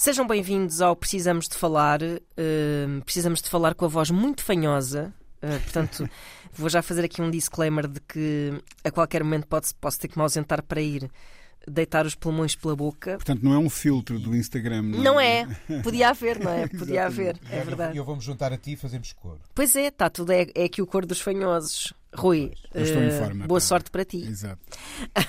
Sejam bem-vindos ao Precisamos de Falar. Uh, precisamos de falar com a voz muito fanhosa. Uh, portanto, vou já fazer aqui um disclaimer de que a qualquer momento pode, posso ter que me ausentar para ir deitar os pulmões pela boca. Portanto, não é um filtro do Instagram. Não é? Podia haver, não é? Podia haver, é verdade. Eu vou-me juntar a ti e fazemos cor. Pois é, está tudo. É, é aqui o cor dos fanhosos. Rui, eh, boa sorte para ti. Exato.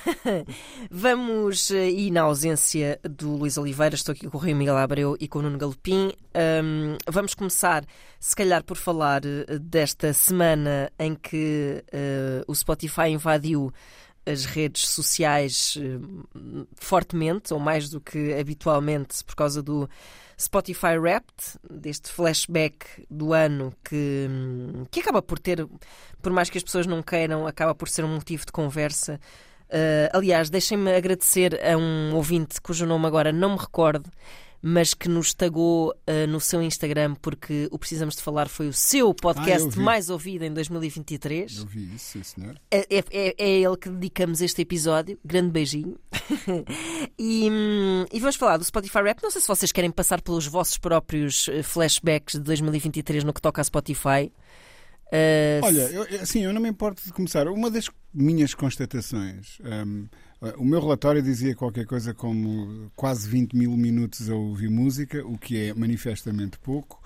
Vamos, eh, e na ausência do Luís Oliveira, estou aqui com o Rui Miguel Abreu e com o Nuno Galopim. Ahm, vamos começar, se calhar, por falar eh, desta semana em que eh, o Spotify invadiu as redes sociais eh, fortemente, ou mais do que habitualmente, por causa do Spotify Wrapped, deste flashback do ano que, que acaba por ter, por mais que as pessoas não queiram, acaba por ser um motivo de conversa. Uh, aliás, deixem-me agradecer a um ouvinte cujo nome agora não me recordo, mas que nos tagou uh, no seu Instagram porque o Precisamos de Falar foi o seu Ah, podcast vi. mais ouvido em 2023. Eu vi isso, sim, senhor. É, é, é a ele que dedicamos este episódio. Grande beijinho. e, e vamos falar do Spotify Rap. Não sei se vocês querem passar pelos vossos próprios eh, flashbacks de 2023 no que toca a Spotify. Eh, Olha, eu, assim, eu não me importo de começar. Uma das minhas constatações, hum, o meu relatório dizia qualquer coisa como quase 20 mil minutos a ouvir música, o que é manifestamente pouco.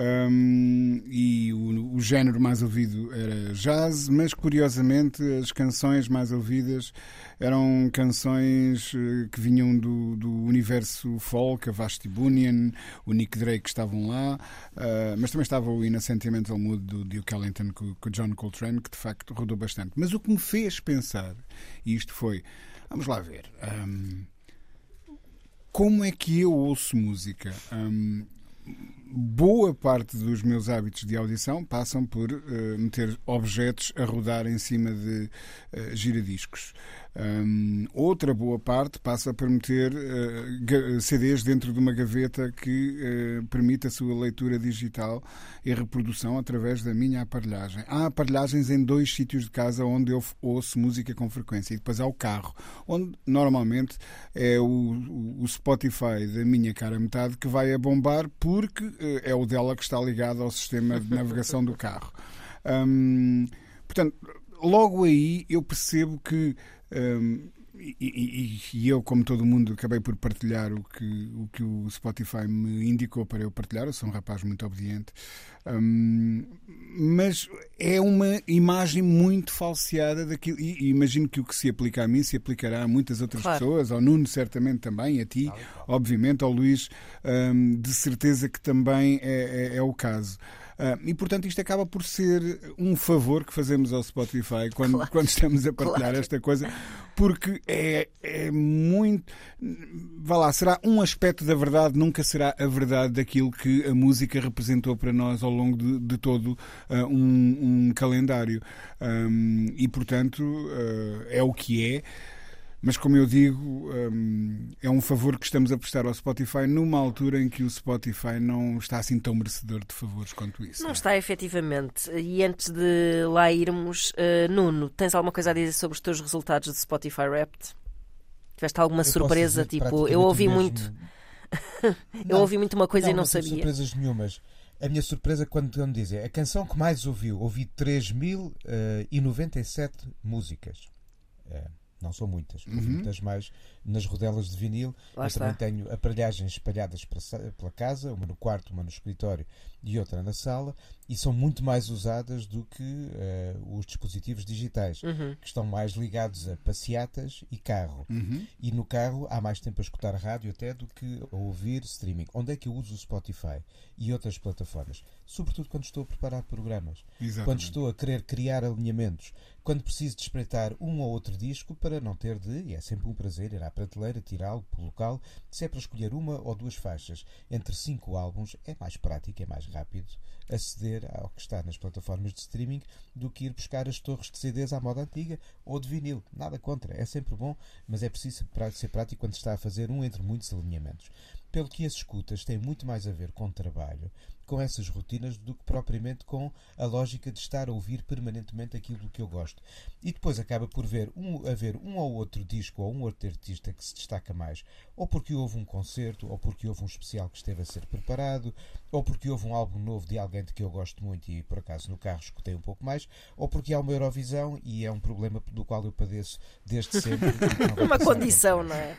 Hum, e o, o género mais ouvido era jazz, mas curiosamente as canções mais ouvidas eram canções eh, que vinham do, do universo folk, a Vashti Bunyan, o Nick Drake estavam lá, ah, mas também estava o In a Sentimental Mood do Duke Ellington com, com John Coltrane, que de facto rodou bastante. Mas o que me fez pensar, e isto foi, vamos lá ver, hum, como é que eu ouço música? Hum, boa parte dos meus hábitos de audição passam por eh, meter objetos a rodar em cima de eh, giradiscos. Hum, outra boa parte passa por meter ga- CDs dentro de uma gaveta que eh, permite a sua leitura digital e reprodução através da minha aparelhagem. Há aparelhagens em dois sítios de casa onde eu ouço música com frequência. E depois há o carro, onde normalmente é o, o- Spotify da minha cara metade que vai a bombar porque eh, é o dela que está ligado ao sistema de navegação do carro. Hum, portanto, logo aí eu percebo que. Hum, e, e- e eu, como todo mundo, acabei por partilhar o que, o que o Spotify me indicou para eu partilhar. Eu sou um rapaz muito obediente. Hum, mas é uma imagem muito falseada daquilo. E, e imagino que o que se aplica a mim se aplicará a muitas outras Claro. pessoas, ao Nuno, certamente também, a ti, obviamente, ao Luís, hum, de certeza que também é, é- é o caso. Ah, e portanto isto acaba por ser um favor que fazemos ao Spotify quando, Claro. quando estamos a partilhar Claro. esta coisa, porque é, é muito. Vá lá, será um aspecto da verdade, nunca será a verdade daquilo que a música representou para nós ao longo de, de todo ah, um, um calendário. Ahm, e portanto ah, é o que é. Mas, como eu digo, hum, é um favor que estamos a prestar ao Spotify numa altura em que o Spotify não está assim tão merecedor de favores quanto isso. Não é? está, efetivamente. E antes de lá irmos, eh, Nuno, tens alguma coisa a dizer sobre os teus resultados do Spotify Wrapped? Tiveste alguma Eu surpresa? Tipo, eu ouvi mesmo. muito. Eu ouvi muito uma coisa e não tive sabia. surpresas nenhumas. A minha surpresa quando, quando dizem a canção que mais ouviu, ouvi 3.097 músicas. É, não são muitas, ouvi Uhum. muitas mais nas rodelas de vinil. Lá Eu está. também tenho aparelhagens espalhadas pela casa, uma no quarto, uma no escritório e outra na sala, e são muito mais usadas do que eh, os dispositivos digitais, Uhum. que estão mais ligados a passeatas e carro. Uhum. E no carro há mais tempo a escutar rádio até do que a ouvir streaming. Onde é que eu uso o Spotify e outras plataformas? Sobretudo quando estou a preparar programas. Exatamente. Quando estou a querer criar alinhamentos quando preciso de espreitar um ou outro disco para não ter de, e é sempre um prazer, ir à prateleira, tirá-lo, colocá-lo, se é para escolher uma ou duas faixas entre cinco álbuns, é mais prático, é mais rápido aceder ao que está nas plataformas de streaming do que ir buscar as torres de CDs à moda antiga ou de vinil. Nada contra, é sempre bom, mas é preciso ser prático quando se está a fazer um entre muitos alinhamentos. Pelo que as escutas têm muito mais a ver com trabalho com essas rotinas do que propriamente com a lógica de estar a ouvir permanentemente aquilo que eu gosto. E depois acaba por ver um, haver um ou outro disco ou um outro artista que se destaca mais, ou porque houve um concerto, ou porque houve um especial que esteve a ser preparado, ou porque houve um álbum novo de alguém de que eu gosto muito e por acaso no carro escutei um pouco mais, ou porque há uma Eurovisão e é um problema do qual eu padeço desde sempre. uma condição, não é?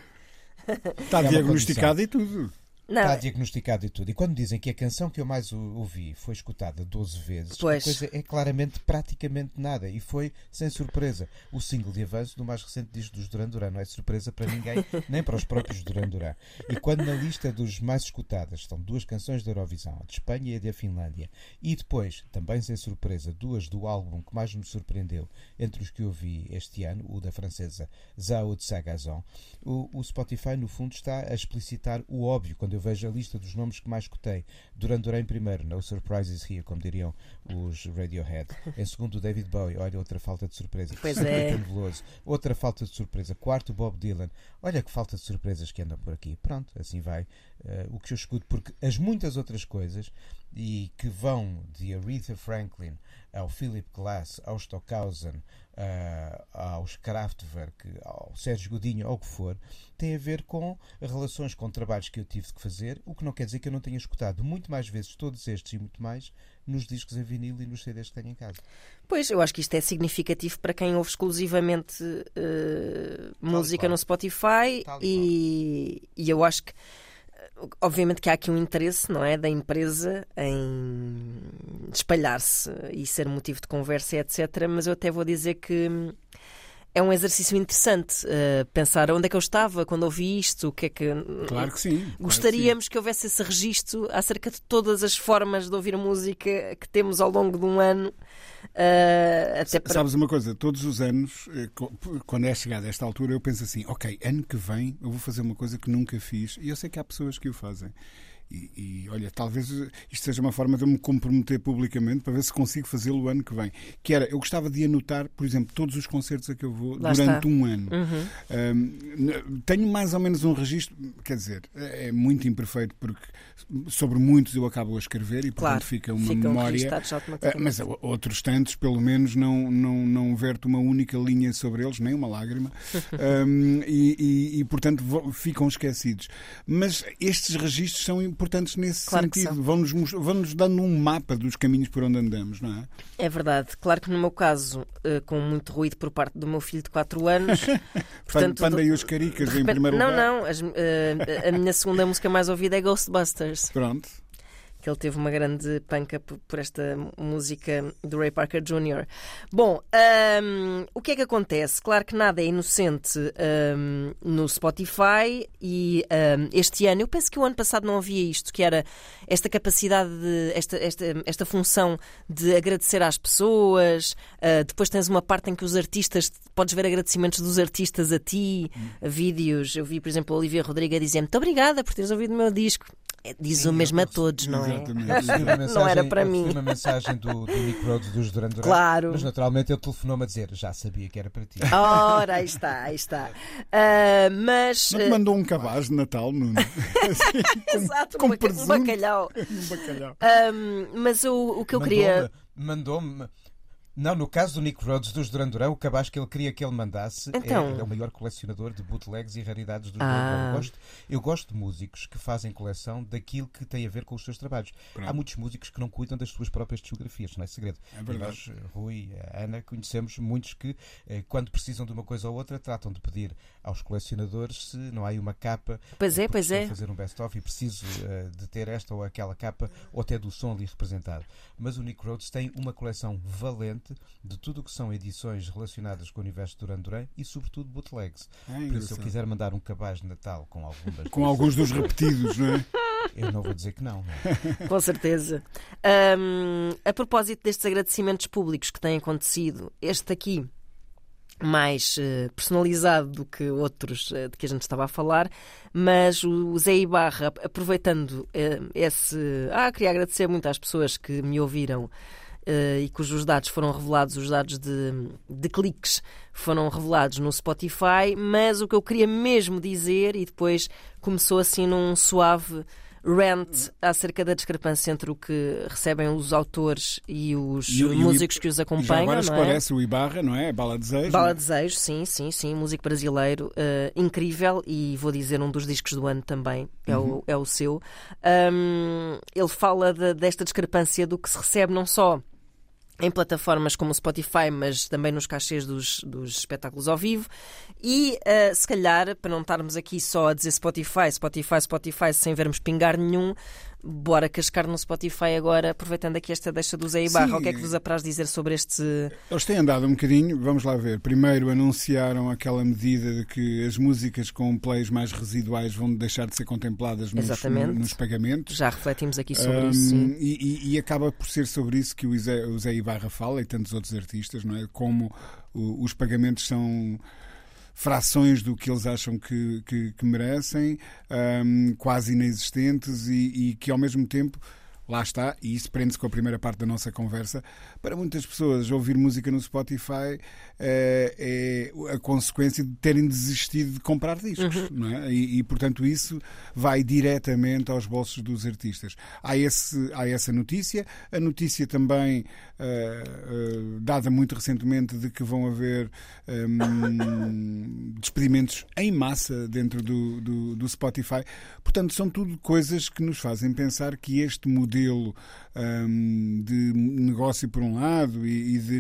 Está é diagnosticado e tudo. Não. Está diagnosticado e tudo. E quando dizem que a canção que eu mais ouvi foi escutada 12 vezes, pois. a coisa é claramente praticamente nada. E foi, sem surpresa, o single de avanço do mais recente disco dos Duran Duran. Não é surpresa para ninguém, nem para os próprios Duran Duran. E quando na lista dos mais escutadas estão duas canções da Eurovisão, a de Espanha e a da Finlândia, e depois, também sem surpresa, duas do álbum que mais me surpreendeu entre os que ouvi este ano, o da francesa Zao de Sagazon, o, o Spotify, no fundo, está a explicitar o óbvio quando eu eu vejo a lista dos nomes que mais cotei, Duran Duran em primeiro, No Surprises Here, como diriam os Radiohead. Em segundo, David Bowie, olha, outra falta de surpresa. Pois é. Veloso. Outra falta de surpresa. Quarto, Bob Dylan. Olha que falta de surpresas que andam por aqui. Pronto, assim vai uh, o que eu escuto, porque as muitas outras coisas e que vão de Aretha Franklin ao Philip Glass, ao Stockhausen, uh, aos Kraftwerk, ao Sérgio Godinho, ao que for, tem a ver com relações com trabalhos que eu tive que fazer, o que não quer dizer que eu não tenha escutado muito mais vezes todos estes e muito mais nos discos em vinil e nos CDs que tenho em casa. Pois, eu acho que isto é significativo para quem ouve exclusivamente uh, música no Spotify e, e eu acho que obviamente que há aqui um interesse, não é, da empresa em espalhar-se e ser motivo de conversa, etc. Mas eu até vou dizer que é um exercício interessante uh, pensar onde é que eu estava quando ouvi isto, o que é que. Claro que sim. Gostaríamos que, sim. que, houvesse esse registro acerca de todas as formas de ouvir música que temos ao longo de um ano. Uh, até para... Sabes uma coisa, todos os anos, eh, quando é chegada esta altura, eu penso assim: ok, ano que vem eu vou fazer uma coisa que nunca fiz e eu sei que há pessoas que o fazem. E, e, olha, talvez isto seja uma forma de eu me comprometer publicamente para ver se consigo fazê-lo o ano que vem. Que era, eu gostava de anotar, por exemplo, todos os concertos a que eu vou Lá durante está. um ano. Uhum. Um, tenho mais ou menos um registro, quer dizer, é, é muito imperfeito porque sobre muitos eu acabo a escrever e portanto claro, fica uma memória. Ah, mas outros tantos, pelo menos, não, não, não verto uma única linha sobre eles, nem uma lágrima. um, e, e, e, portanto ficam esquecidos. Mas estes registros são importantes nesse claro sentido. Vão-nos vão -nos dando um mapa dos caminhos por onde andamos, não é? É verdade. Claro que no meu caso, uh, com muito ruído por parte do meu filho de 4 anos. portanto, Panda e os Caricas repente, em primeiro não, lugar. Não, não. Uh, a minha segunda música mais ouvida é Ghostbusters. Pronto que ele teve uma grande panca por, esta música do Ray Parker Jr. Bom, um, o que é que acontece? Claro que nada é inocente um, no Spotify e um, este ano, eu penso que o ano passado não havia isto, que era esta capacidade, de, esta, esta, esta função de agradecer às pessoas. Uh, depois tens uma parte em que os artistas, podes ver agradecimentos dos artistas a ti, hum. vídeos. Eu vi, por exemplo, a Olivia Rodrigo a dizer muito obrigada por teres ouvido o meu disco. É, diz Sim, o mesmo a todos, não é? Mensagem, não era para mim. uma mensagem do, do Nick Rhodes dos Duran Duran. Claro. Mas naturalmente ele telefonou-me a dizer já sabia que era para ti. Ora, aí está, aí está. Uh, mas. Não te mandou um cabaz de Natal, Nuno? Exato, com um, um bacalhau. um bacalhau. mas o, o que eu queria. Mandou-me não, no caso do Nick Rhodes dos Duran Duran, o cabaz que ele queria que ele mandasse é, então... é, é, o maior colecionador de bootlegs e raridades dos ah. Eu gosto, eu gosto de músicos que fazem coleção daquilo que tem a ver com os seus trabalhos. Pronto. Há muitos músicos que não cuidam das suas próprias discografias, não é segredo. É verdade. nós, Rui, Ana, conhecemos muitos que, eh, quando precisam de uma coisa ou outra, tratam de pedir aos colecionadores se não há aí uma capa. Pois é, pois é. fazer um best-of e preciso uh, de ter esta ou aquela capa ou até do som ali representado. Mas o Nick Rhodes tem uma coleção valente de tudo o que são edições relacionadas com o universo Duran Duran e, sobretudo, bootlegs. É Por isso, se eu quiser mandar um cabaz de Natal com algumas. com alguns dos repetidos, não é? Eu não vou dizer que não. não é? Com certeza. Um, a propósito destes agradecimentos públicos que têm acontecido, este aqui mais uh, personalizado do que outros uh, de que a gente estava a falar, mas o Zé Ibarra, aproveitando uh, esse. Ah, queria agradecer muito às pessoas que me ouviram. e cujos dados foram revelados, os dados de, de cliques foram revelados no Spotify, mas o que eu queria mesmo dizer, e depois começou assim num suave rant acerca da discrepância entre o que recebem os autores e os e, músicos e, que os acompanham. Agora esclarece é? o Ibarra, não é? Bala Desejo. Bala Desejo, sim, sim, sim. Músico brasileiro uh, incrível e vou dizer um dos discos do ano também, é, uhum. o, é o seu. Um, ele fala de, desta discrepância do que se recebe não só em plataformas como o Spotify, mas também nos cachês dos, dos espetáculos ao vivo. E uh, se calhar, para não estarmos aqui só a dizer Spotify, Spotify, Spotify, sem vermos pingar nenhum, bora cascar no Spotify agora, aproveitando aqui esta deixa do Zé Ibarra. O que é que vos apraz dizer sobre este. Eles têm andado um bocadinho, vamos lá ver. Primeiro anunciaram aquela medida de que as músicas com plays mais residuais vão deixar de ser contempladas nos, nos pagamentos. Já refletimos aqui sobre um, isso. Sim. E, e, acaba por ser sobre isso que o Zé, o Zé Ibarra fala e tantos outros artistas, não é? Como os pagamentos são frações do que eles acham que, que, que merecem, um, quase inexistentes e, e que ao mesmo tempo lá está, e isso prende-se com a primeira parte da nossa conversa. Para muitas pessoas, ouvir música no Spotify é, é a consequência de terem desistido de comprar discos, uhum. é? E, e, portanto, isso vai diretamente aos bolsos dos artistas. Há, esse, há essa notícia, a notícia também uh, uh, dada muito recentemente de que vão haver um, despedimentos em massa dentro do, do, do Spotify. Portanto, são tudo coisas que nos fazem pensar que este modelo modelo um, de negócio por um lado e, e de,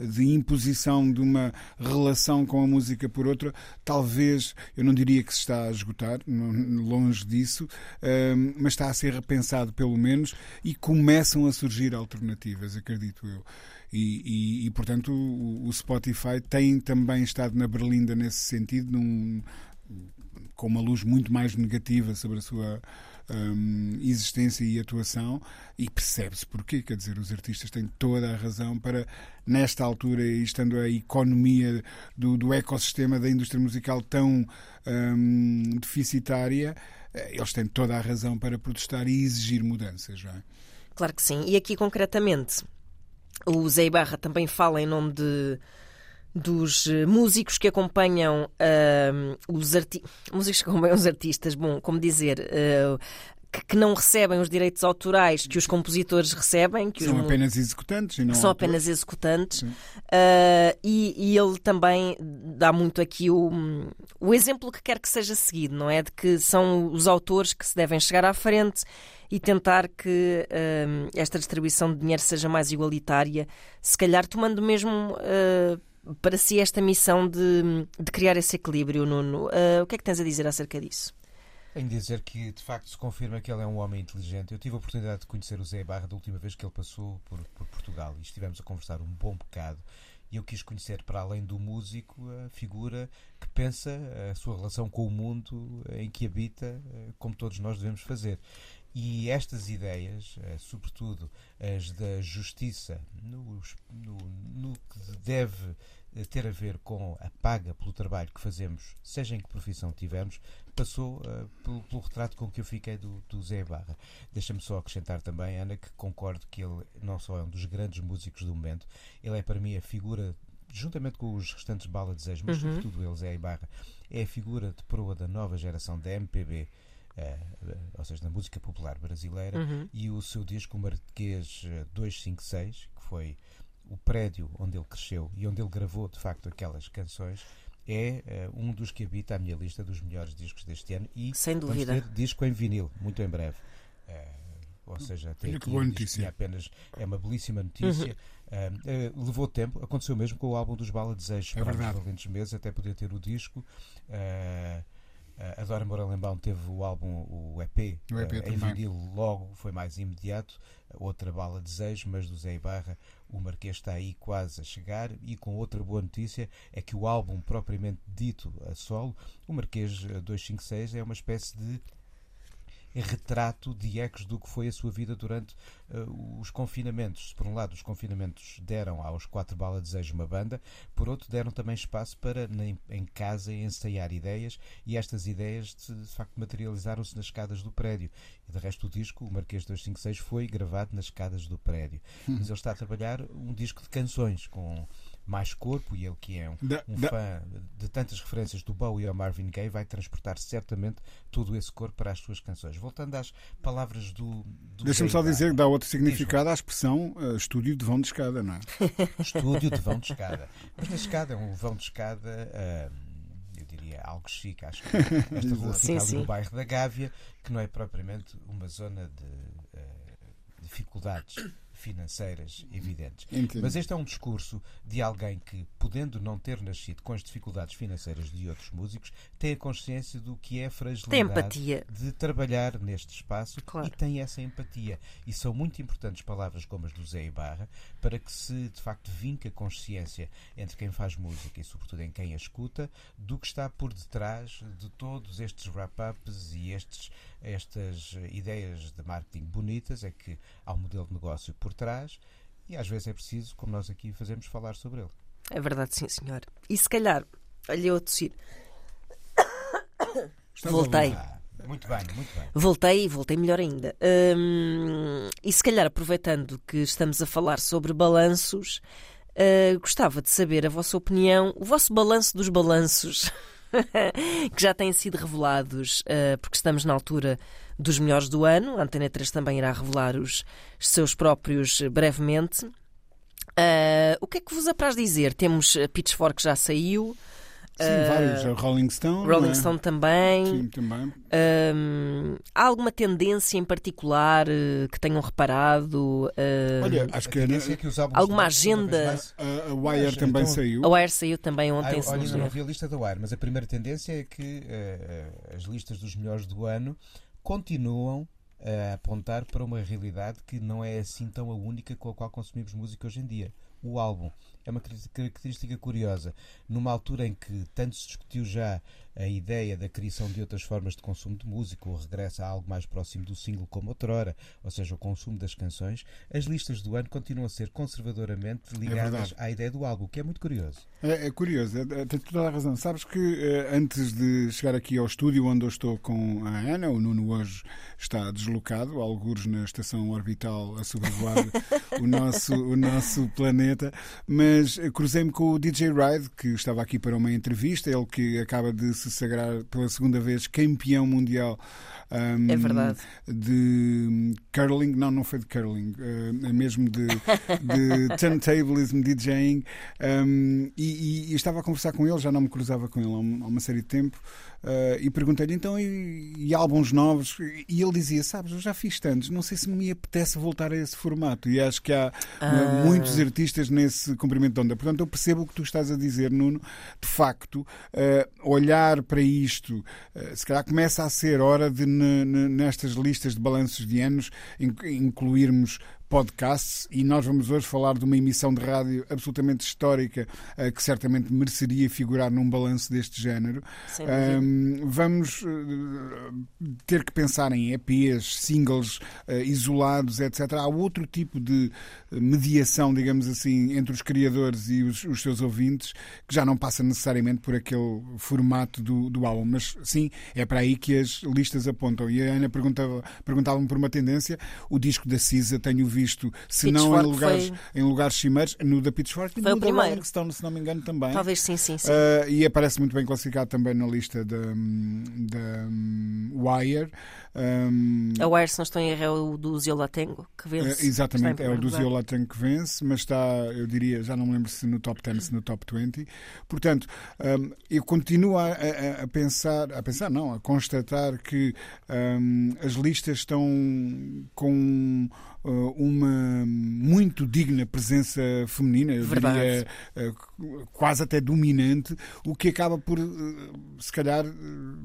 de, imposição de uma relação com a música por outra, talvez, eu não diria que se está a esgotar, longe disso, um, mas está a ser repensado pelo menos e começam a surgir alternativas, acredito eu. E, e, e, portanto o, o, Spotify tem também estado na berlinda nesse sentido, num, com uma luz muito mais negativa sobre a sua um, existência e atuação e percebe-se porquê. Quer dizer, os artistas têm toda a razão para, nesta altura, estando a economia do, do ecossistema da indústria musical tão um, deficitária, eh, eles têm toda a razão para protestar e exigir mudanças. Não é? Claro que sim. E aqui, concretamente, o Zé Ibarra também fala em nome de dos eh, músicos que acompanham uh, os artistas. Músicos que acompanham os artistas, bom, como dizer. Uh, que, não recebem os direitos autorais que os compositores recebem. Que são apenas executantes. E não são apenas executantes. Uh, e, e, ele também dá muito aqui o, o exemplo que quer que seja seguido, não é? De que são os autores que se devem chegar à frente e tentar que uh, esta distribuição de dinheiro seja mais igualitária, se calhar tomando mesmo uh, para si esta missão de, de criar esse equilíbrio, Nuno. Uh, o que é que tens a dizer acerca disso? De dizer que de facto se confirma que ele é um homem inteligente. Eu tive a oportunidade de conhecer o Zé Barra da última vez que ele passou por, por Portugal e estivemos a conversar um bom bocado. E eu quis conhecer, para além do músico, a figura que pensa a sua relação com o mundo em que habita, eh, como todos nós devemos fazer. E estas ideias, eh, sobretudo as da justiça, no, no, no que deve eh, ter a ver com a paga pelo trabalho que fazemos, seja em que profissão tivermos, passou uh, pelo, pelo, retrato com que eu fiquei do, do Zé Barra. Deixa-me só acrescentar também, Ana, que concordo que ele não só é um dos grandes músicos do momento, ele é para mim a figura, juntamente com os restantes Bala Desejos, mas uhum. sobretudo ele, Zé Barra, é a figura de proa da nova geração da MPB. Uh, eh, ou seja, da música popular brasileira, uhum. e o seu disco Marquês 256, que foi o prédio onde ele cresceu e onde ele gravou de facto aquelas canções é uh, um dos que habita a minha lista dos melhores discos deste ano e sem dúvida ter disco em vinil muito em breve uh, ou seja tem aqui boa notícia. É apenas é uma belíssima notícia uhum. uh, levou tempo aconteceu mesmo com o álbum dos Bala Desejos é para os meses até poder ter o disco a Dora Moura teve o álbum, o EP, o EP em vinil logo, foi mais imediato. Outra bala desejo, mas do Zé Ibarra, o Marquês está aí quase a chegar. E com outra boa notícia é que o álbum propriamente dito a solo, o Marquês 256, é uma espécie de retrato de ecos do que foi a sua vida durante uh, os confinamentos. por um lado, os confinamentos deram aos Quatro Bala Desejo uma banda, por outro, deram também espaço para, em casa, ensaiar ideias e estas ideias, de, de facto, materializaram-se nas escadas do prédio. E, de resto, o disco, o Marquês 256, foi gravado nas escadas do prédio. Hum. Mas ele está a trabalhar um disco de canções com mais corpo e ele que é um, da, um da... fã de tantas referências do Bowie ao Marvin Gaye vai transportar certamente todo esse corpo para as suas canções. Voltando às palavras do, do Deixa-me só dizer que dá outro significado à expressão uh, estúdio de vão de escada, não é? estúdio de vão de escada. Mas na escada é um vão de escada uh, eu diria algo chique. Acho que esta rua fica ali no bairro da Gávea, que não é propriamente uma zona de uh, dificuldades financeiras evidentes. Entendo. Mas este é um discurso de alguém que, podendo não ter nascido com as dificuldades financeiras de outros músicos, tem a consciência do que é a fragilidade de trabalhar neste espaço claro. e tem essa empatia. E são muito importantes palavras como as do Zé Ibarra para que se de facto vinque a consciência entre quem faz música e sobretudo em quem a escuta do que está por detrás de todos estes wrap-ups e estes, estas ideias de marketing bonitas, é que há um modelo de negócio por por trás e às vezes é preciso, como nós aqui fazemos, falar sobre ele. É verdade, sim, senhor. E se calhar, olha eu a tossir. Voltei. Ah, muito bem, muito bem. Voltei e voltei melhor ainda. Hum, e se calhar, aproveitando que estamos a falar sobre balanços, uh, gostava de saber a vossa opinião, o vosso balanço dos balanços que já têm sido revelados, uh, porque estamos na altura dos melhores do ano. A Antena 3 também irá revelar os seus próprios brevemente. Uh, o que é que vos apraz dizer? Temos Pitchfork já saiu. Sim, uh, vários. Rolling Stone. Rolling é? Stone também. Sim, também. Uh, há alguma tendência em particular uh, que tenham reparado? Olha, acho que, é que alguma agenda. Mais... a Wire também então, saiu. A Wire saiu também ontem. Ah, olha, não vi a lista da Wire, mas a primeira tendência é que as listas dos melhores do ano continuam a apontar para uma realidade que não é assim tão a única com a qual consumimos música hoje em dia. O álbum é uma característica curiosa. Numa altura em que tanto se discutiu já a ideia da criação de outras formas de consumo de música, ou regressa a algo mais próximo do single como outrora, ou seja, o consumo das canções, as listas do ano continuam a ser conservadoramente é ligadas é à ideia do álbum, o que é muito curioso. É, é curioso, é, é, tem toda a razão. Sabes que eh, antes de chegar aqui ao estúdio onde eu estou com a Ana, o Nuno hoje está deslocado, alguns na estação orbital a sobrevoar o, nosso, o nosso planeta, mas cruzei-me com o DJ Ride, que estava aqui para uma entrevista, ele que acaba de se sagrar pela segunda vez campeão mundial um, é verdade. De curling, não, não foi de curling, uh, é mesmo de, de turntablism, DJing. Um, e, e, e, estava a conversar com ele, já não me cruzava com ele há uma série de tempo. Uh, e perguntei-lhe então, e, e, álbuns novos? E ele dizia: Sabes, eu já fiz tantos, não sei se me apetece voltar a esse formato. E acho que há ah. muitos artistas nesse comprimento de onda. Portanto, eu percebo o que tu estás a dizer, Nuno. De facto, uh, olhar para isto, uh, se calhar começa a ser hora de, nestas listas de balanços de anos, incluirmos podcasts e nós vamos hoje falar de uma emissão de rádio absolutamente histórica uh, que certamente mereceria figurar num balanço deste género. Um, vamos uh, ter que pensar em EPs, singles uh, isolados, etc. Há outro tipo de mediação, digamos assim, entre os criadores e os, os seus ouvintes que já não passa necessariamente por aquele formato do, do álbum. Mas sim, é para aí que as listas apontam. E a Ana perguntava-me perguntava por uma tendência. O disco da Cisa tenho visto, se não em lugares, foi... em lugares cimeiros, no da Pitchfork e no da Rolling Stone, se não me engano, também. Talvez sim, sim, sim. Uh, e aparece muito bem classificado também na lista da, da um, Wire. Um, a Wire, se não estou em erro, é o do Ziolatengo que vence. Uh, exatamente, é o do Ziolatengo que vence, mas está, eu diria, já não me lembro se no top 10, se no top 20. Portanto, um, eu continuo a, a, a, pensar, a pensar, não, a constatar que um, as listas estão com uma muito digna presença feminina, eu Verdade. diria uh, quase até dominante, o que acaba por, uh, se calhar,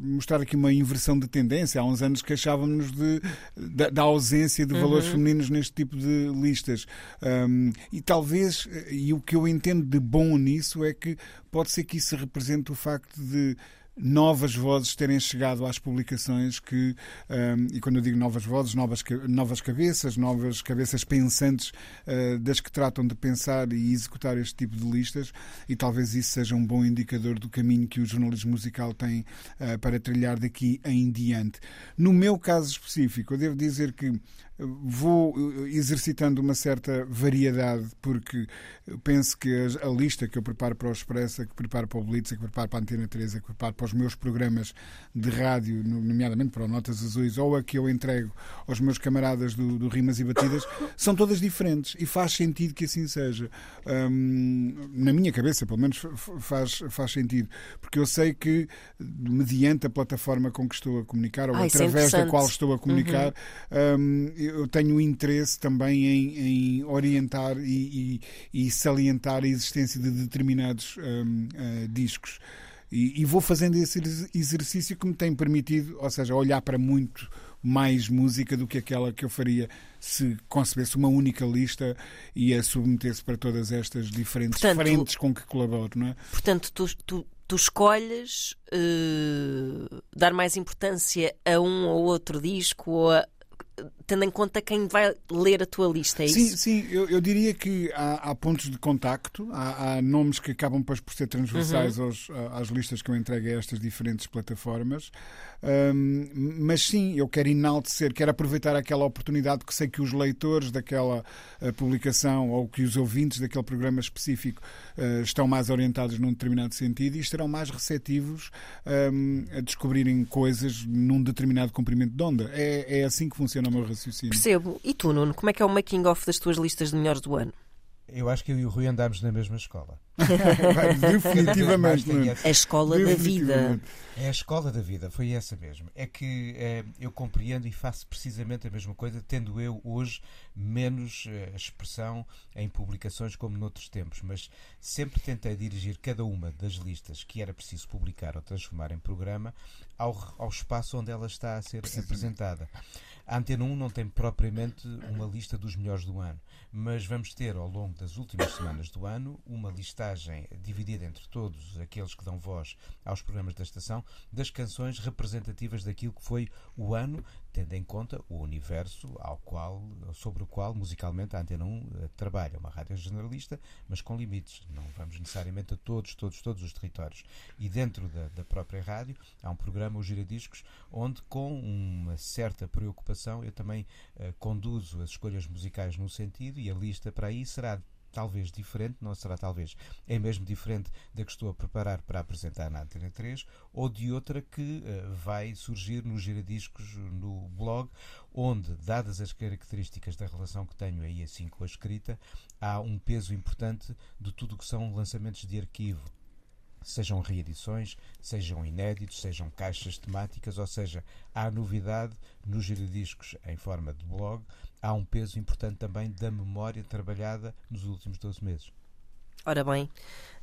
mostrar aqui uma inversão de tendência. Há uns anos queixávamos de, da, da ausência de valores uhum. femininos neste tipo de listas. Um, e talvez, e o que eu entendo de bom nisso é que pode ser que isso represente o facto de novas vozes terem chegado às publicações que, um, e quando eu digo novas vozes, novas, novas cabeças, novas cabeças pensantes uh, das que tratam de pensar e executar este tipo de listas, e talvez isso seja um bom indicador do caminho que o jornalismo musical tem uh, para trilhar daqui em diante. No meu caso específico, eu devo dizer que vou eh, exercitando uma certa variedade, porque penso que a, lista que eu preparo para o Expresso, a que preparo para o Blitz, que preparo para a Antena 3, a que preparo para os meus programas de rádio, nomeadamente para o Notas Azuis, ou a que eu entrego aos meus camaradas do, do Rimas e Batidas, são todas diferentes e faz sentido que assim seja. Um, na minha cabeça, pelo menos, faz, faz sentido, porque eu sei que, mediante a plataforma com que estou a comunicar, ou Ai, é através da qual estou a comunicar, uhum. um, eu tenho interesse também em, em orientar e, e, e, salientar a existência de determinados um, uh, discos. E, e, vou fazendo esse exercício que me tem permitido, ou seja, olhar para muito mais música do que aquela que eu faria se concebesse uma única lista e a submetesse para todas estas diferentes portanto, frentes com que colaboro, não é? Portanto, tu, tu, tu escolhes uh, dar mais importância a um ou outro disco ou a, tendo em conta quem vai ler a tua lista, é sim, isso? Sim, eu, eu diria que há, há, pontos de contacto, há, há, nomes que acabam depois por ser transversais uhum. aos, às listas que eu entrego a estas diferentes plataformas. Um, mas sim, eu quero enaltecer, quero aproveitar aquela oportunidade que sei que os leitores daquela uh, publicação ou que os ouvintes daquele programa específico uh, estão mais orientados num determinado sentido e estarão mais receptivos um, a descobrirem coisas num determinado comprimento de onda. É, é assim que funciona o meu raciocínio. Percebo. E tu, Nuno, como é que é o making-off das tuas listas de melhores do ano? Eu acho que eu e o Rui andámos na mesma escola. Definitivamente. a escola da vida. É a escola da vida, foi essa mesmo. É que é, eu compreendo e faço precisamente a mesma coisa, tendo eu hoje menos uh, expressão em publicações como noutros tempos, mas sempre tentei dirigir cada uma das listas que era preciso publicar ou transformar em programa ao, ao espaço onde ela está a ser apresentada. A Antena 1 não tem propriamente uma lista dos melhores do ano, mas vamos ter ao longo das últimas semanas do ano uma listagem dividida entre todos aqueles que dão voz aos programas da estação das canções representativas daquilo que foi o ano, tendo em conta o universo ao qual, sobre o qual musicalmente a Antena 1 eh, trabalha. Uma rádio generalista, mas com limites. Não vamos necessariamente a todos, todos, todos os territórios. E dentro da, da própria rádio há um programa, o Giradiscos, onde com uma certa preocupação eu também uh, conduzo as escolhas musicais no sentido e a lista para aí será talvez diferente, não será talvez, é mesmo diferente da que estou a preparar para apresentar na Antena 3 ou de outra que uh, vai surgir nos giradiscos no blog, onde, dadas as características da relação que tenho aí assim com a escrita, há um peso importante de tudo o que são lançamentos de arquivo. Sejam reedições, sejam inéditos, sejam caixas temáticas, ou seja, há novidade nos giradiscos em forma de blog, há um peso importante também da memória trabalhada nos últimos 12 meses. Ora bem,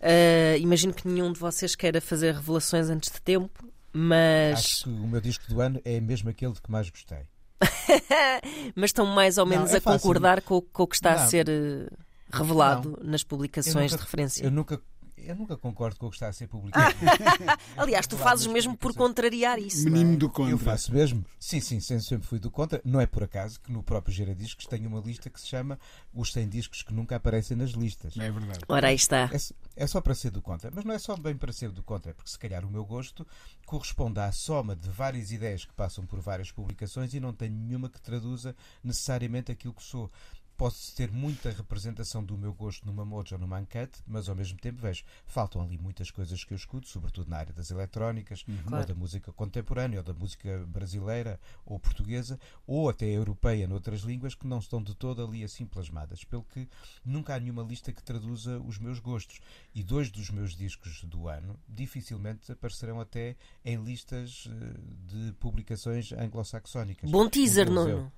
uh, imagino que nenhum de vocês queira fazer revelações antes de tempo, mas. Acho que o meu disco do ano é mesmo aquele de que mais gostei. mas estão mais ou menos não, é a concordar com, com, o que está não. a ser uh, revelado não. nas publicações nunca, de referência. Eu nunca eu nunca concordo com o que está a ser publicado. Aliás, tu fazes mesmo por contrariar isso. Menino é? do contra. Eu faço mesmo. Sim, sim, sempre fui do contra. Não é por acaso que no próprio Geradiscos tem uma lista que se chama Os 100 Discos que nunca aparecem nas listas. É verdade. Ora, aí está. É, é só para ser do contra. Mas não é só bem para ser do contra, é porque se calhar o meu gosto corresponde à soma de várias ideias que passam por várias publicações e não tenho nenhuma que traduza necessariamente aquilo que sou posso ter muita representação do meu gosto numa mojo ou numa enquete, mas ao mesmo tempo vejo, faltam ali muitas coisas que eu escuto, sobretudo na área das eletrónicas, uhum. ou da música contemporânea, ou da música brasileira ou portuguesa, ou até europeia noutras línguas que não estão de todo ali assim plasmadas, pelo que nunca há nenhuma lista que traduza os meus gostos. E dois dos meus discos do ano dificilmente aparecerão até em listas eh, de publicações anglo-saxónicas. Bom teaser, Nuno.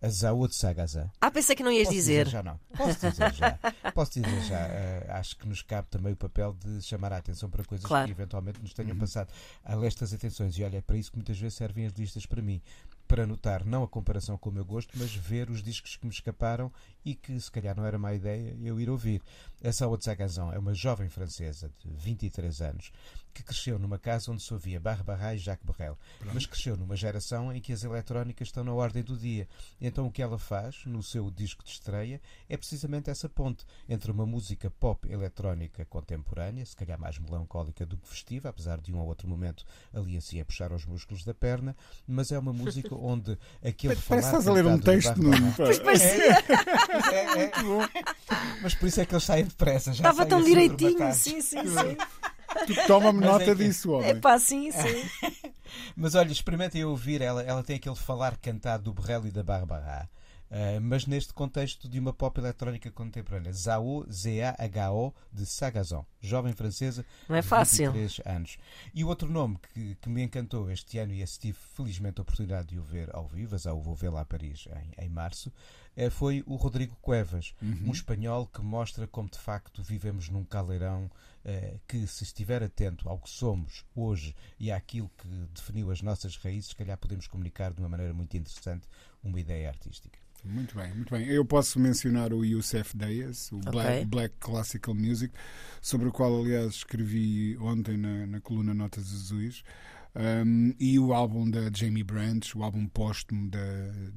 Azá ou de Sagazá. Ah, pensei que não ias Posso dizer. dizer. Já não. Posso dizer já. Posso dizer já. Uh, acho que nos cabe também o papel de chamar a atenção para coisas claro. que eventualmente nos tenham uhum. passado. A estas atenções. E olha, é para isso que muitas vezes servem as listas para mim. para notar não a comparação com o meu gosto, mas ver os discos que me escaparam e que se calhar não era má ideia eu ir ouvir. A Sawa Tsagazan é uma jovem francesa de 23 anos que cresceu numa casa onde se ouvia Barbara e Jacques Brel, mas cresceu numa geração em que as eletrónicas estão na ordem do dia. Então o que ela faz no seu disco de estreia é precisamente essa ponte entre uma música pop eletrónica contemporânea, se calhar mais melancólica do que festiva, apesar de um ou outro momento ali assim a puxar os músculos da perna, mas é uma música onde aquele Parece que falar estás a ler um texto, pá. Pois parecia, é, é. Mas por isso é que eles saem depressa. Já estava tão assim direitinho. Sim, sim, sim. Tu Toma-me Mas é nota que- disso, É homem. pá, sim, sim. Mas olha, experimentem ouvir, ela, ela tem aquele falar cantado do Borrell e da Barbara. Ah, mas neste contexto de uma pop eletrónica contemporânea, Zao, Z-A-H-O, de Sagazon, jovem francesa, Não é de fácil. 23 anos. E o outro nome que, que me encantou este ano, e esse tive felizmente a oportunidade de o ver ao vivo, a Zao vou ver lá a Paris em, em março, eh, foi o Rodrigo Cuevas, um espanhol que mostra como de facto vivemos num caldeirão eh, que, se estiver atento ao que somos hoje e àquilo que definiu as nossas raízes, se calhar podemos comunicar de uma maneira muito interessante uma ideia artística. Muito bem, muito bem. Eu posso mencionar o Youssef Dias, o Black. Black Classical Music, sobre o qual, aliás, escrevi ontem na, na coluna Notas Azuis. Um, e o álbum da Jamie Branch, o álbum póstumo da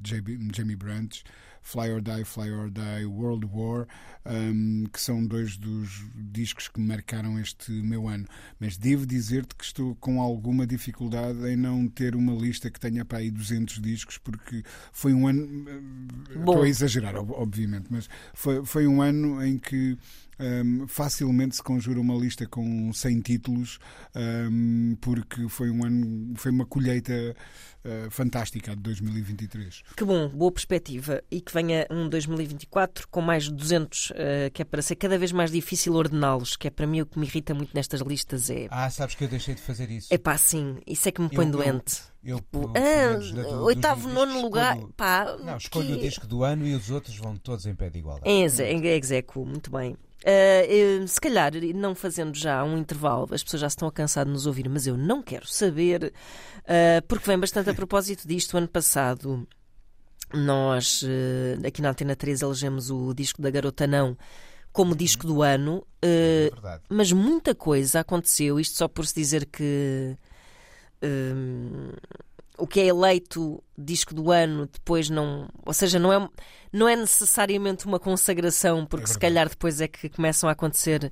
Jamie Branch, Fly or Die, Fly or Die, World War, um, que são dois dos discos que marcaram este meu ano. Mas devo dizer-te que estou com alguma dificuldade em não ter uma lista que tenha para aí 200 discos, porque foi um ano. eh, Bom. Estou a exagerar, ob- obviamente, mas foi, foi um ano em que. Hum, facilmente se conjura uma lista com 100 títulos hum, porque foi um ano foi uma colheita eh, fantástica a de 2023 Que bom, boa perspectiva. E que venha um 2024 com mais de 200, eh, que é para ser cada vez mais difícil ordená-los, que é para mim o que me irrita muito nestas listas. É, Ah, sabes que eu deixei de fazer isso. é pá, sim, isso é que me põe Eu- eu- doente. Eu, Tipo, pelo ah, do- oitavo, nono lugar, escolho- pá. Não, escolho o que- disco do ano e os outros vão todos em pé de igualdade. Em exe- em execo, muito bem. Eh, se calhar, não fazendo já um intervalo, as pessoas já estão a cansar de nos ouvir, mas eu não quero saber, ah, porque vem bastante a propósito disto. Ano passado, nós, eh, aqui na Antena 3, elegemos o disco da Garota Não como disco do ano, É mas muita coisa aconteceu, isto só por se dizer que. O que é eleito disco do ano depois não. Ou seja, não é, não é necessariamente uma consagração, porque É se calhar depois é que começam a acontecer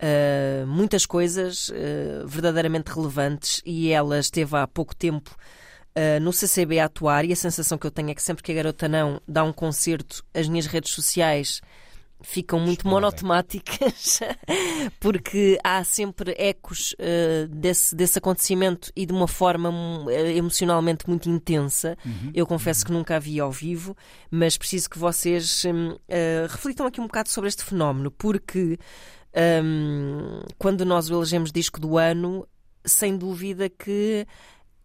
ah, muitas coisas ah, verdadeiramente relevantes e ela esteve há pouco tempo. ah, no CCB a atuar e a sensação que eu tenho é que sempre que a garota não dá um concerto, as minhas redes sociais ficam muito Explodem. monotemáticas porque há sempre ecos eh, desse, desse acontecimento e de uma forma eh, emocionalmente muito intensa. Eu confesso que nunca a vi ao vivo, mas preciso que vocês eh, reflitam aqui um bocado sobre este fenómeno, porque hum, quando nós o elegemos disco do ano, sem dúvida que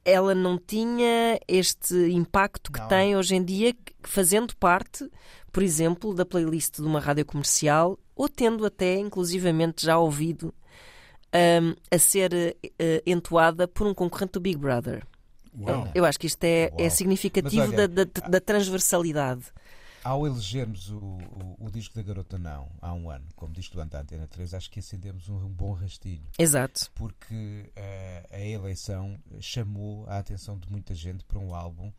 ela não tinha este impacto que Não. tem hoje em dia, fazendo parte, por exemplo, da playlist de uma rádio comercial, ou tendo até, inclusivamente, já ouvido hum, a ser eh, entoada por um concorrente do Big Brother. Uau. Eu acho que isto é, é significativo Mas olha, da, da- da transversalidade. Ao elegermos o, o, o disco da Garota Não há um ano, como disco do ano da Antena 3, acho que acendemos um, um bom rastilho. Exato. Porque eh, a eleição chamou a atenção de muita gente para um álbum.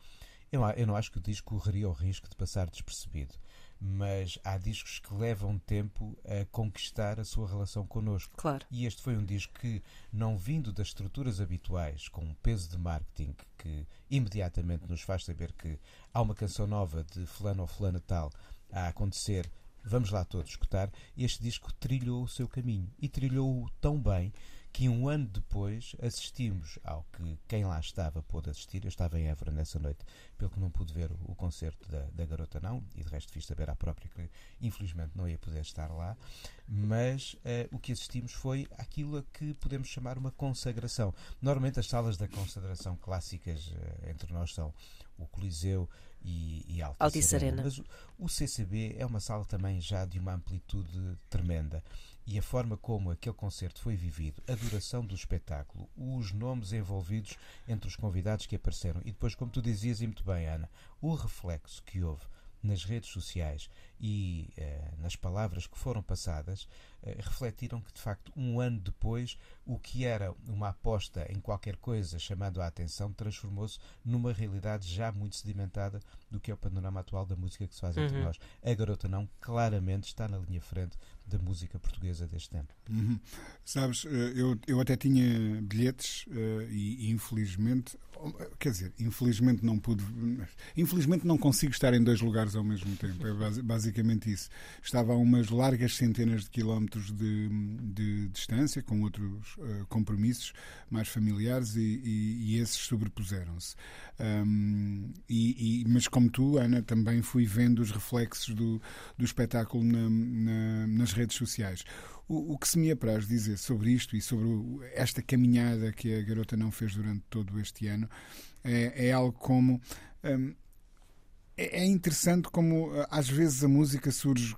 Eu, eu não acho que o disco correria o risco de passar despercebido, mas há discos que levam tempo a conquistar a sua relação connosco. Claro. E este foi um disco que, não vindo das estruturas habituais, com um peso de marketing que imediatamente nos faz saber que há uma canção nova de fulano ou fulana tal a acontecer, vamos lá todos escutar, este disco trilhou o seu caminho. E trilhou-o tão bem que um ano depois assistimos ao que quem lá estava pôde assistir. Eu estava em Évora nessa noite, pelo que não pude ver o, o concerto da, da Garota Não, e de resto fiz saber à própria que infelizmente não ia poder estar lá, mas eh, o que assistimos foi aquilo a que podemos chamar uma consagração. Normalmente as salas da consagração clássicas eh, entre nós são o Coliseu e, e Altice, Altice Arena. Mas o, o CCB é uma sala também já de uma amplitude tremenda. E a forma como aquele concerto foi vivido, a duração do espetáculo, os nomes envolvidos entre os convidados que apareceram e depois, como tu dizias e muito bem, Ana, o reflexo que houve nas redes sociais e eh, nas palavras que foram passadas, eh, refletiram que, de facto, um ano depois, o que era uma aposta em qualquer coisa chamando a atenção transformou-se numa realidade já muito sedimentada do que é o panorama atual da música que se faz entre Uhum. nós. A Garota Não claramente está na linha frente da música portuguesa deste tempo. Uhum. Sabes, eh, eu, eu até tinha bilhetes eh, e, infelizmente, quer dizer, infelizmente não pude, infelizmente não consigo estar em dois lugares ao mesmo tempo. É basi- basicamente isso. Estava a umas largas centenas de quilómetros de, de distância, com outros eh, compromissos mais familiares e, e- e esses sobrepuseram-se. Um, e, e- mas como tu, Ana, também fui vendo os reflexos do, do espetáculo na- na- nas redes sociais. O, o que se me apraz dizer sobre isto e sobre o- esta caminhada que a garota não fez durante todo este ano é, é algo como. hum, é, é interessante como ah, às vezes a música surge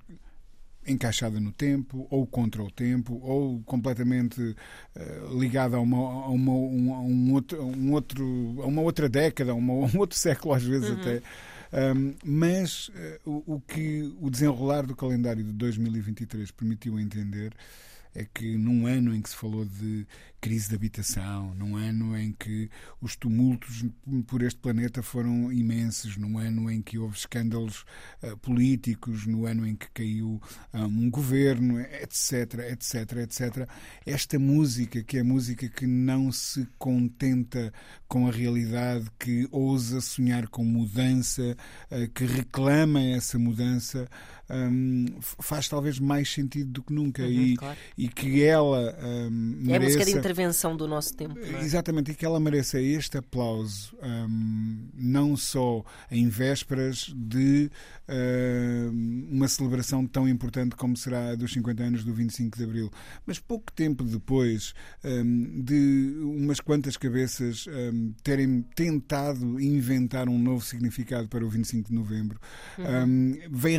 encaixada no tempo, ou contra o tempo, ou completamente eh, ligada a uma, a uma, um, a um outro, um outro, a uma outra década, a, uma- a um outro século às vezes até. Um, mas eh, o, o que o desenrolar do calendário de 2023 permitiu entender é que num ano em que se falou de crise de habitação, num ano em que os tumultos por este planeta foram imensos, num ano em que houve escândalos eh, políticos, no ano em que caiu ah, um governo, etc, etc, etc. Esta música, que é música que não se contenta com a realidade, que ousa sonhar com mudança, eh, que reclama essa mudança, f- faz talvez mais sentido do que nunca. Uhum, e, claro. e que ela hum, É a música de mereça- intervenção do nosso tempo. é? Exatamente, e que ela mereça este aplauso, hum, não só em vésperas de hum, uma celebração tão importante como será a dos 50 anos do 25 de Abril, mas pouco tempo depois de umas quantas cabeças terem tentado inventar um novo significado para o 25 de Novembro, hum, vem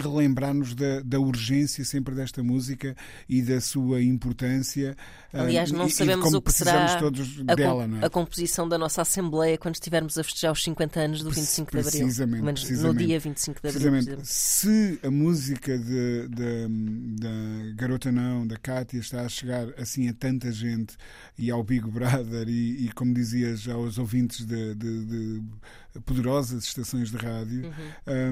relembrar-nos da, da urgência sempre desta música e da sua importância. hum, Aliás, e- não e sabemos como o que será todos a, dela, com- é? a composição da nossa Assembleia quando estivermos a festejar os 50 anos do 25 de Abril. Precisamente, Pelo menos no precisamente. dia 25 de Abril. Precisamente, se a música de- de- da Garota Não, da Cátia, está a chegar assim a tanta gente e ao Big Brother e, e, como dizias, aos ouvintes de, de- de poderosas estações de rádio, Uhum.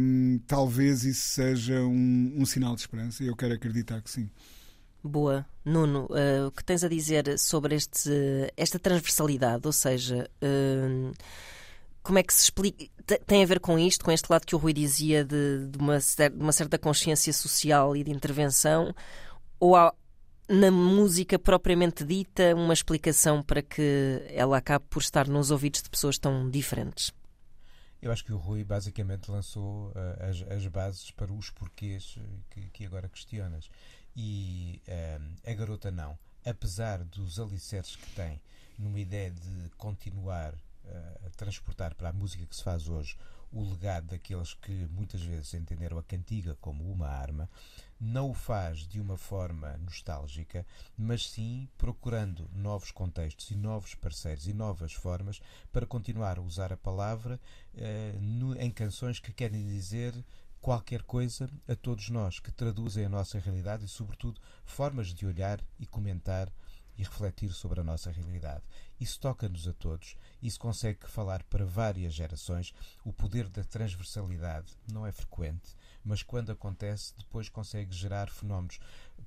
hum, talvez isso seja um, um sinal de esperança e eu quero acreditar que sim. Boa. Nuno, eh, o que tens a dizer sobre este, esta transversalidade? Ou seja, eh, como é que se explica? te- Tem a ver com isto, com este lado que o Rui dizia de, de uma, de uma certa consciência social e de intervenção? Ou há na música propriamente dita uma explicação para que ela acabe por estar nos ouvidos de pessoas tão diferentes? Eu acho que o Rui basicamente lançou ah, as, as bases para os porquês eh, que, que agora questionas. E ah, a garota não. Apesar dos alicerces que tem numa ideia de continuar ah, a transportar para a música que se faz hoje o legado daqueles que muitas vezes entenderam a cantiga como uma arma, não o faz de uma forma nostálgica, mas sim procurando novos contextos e novos parceiros e novas formas para continuar a usar a palavra eh, no- em canções que querem dizer qualquer coisa a todos nós, que traduzem a nossa realidade e, sobretudo, formas de olhar e comentar e refletir sobre a nossa realidade. Isso toca-nos a todos, isso consegue falar para várias gerações. O poder da transversalidade não é frequente, mas quando acontece, depois consegue gerar fenómenos.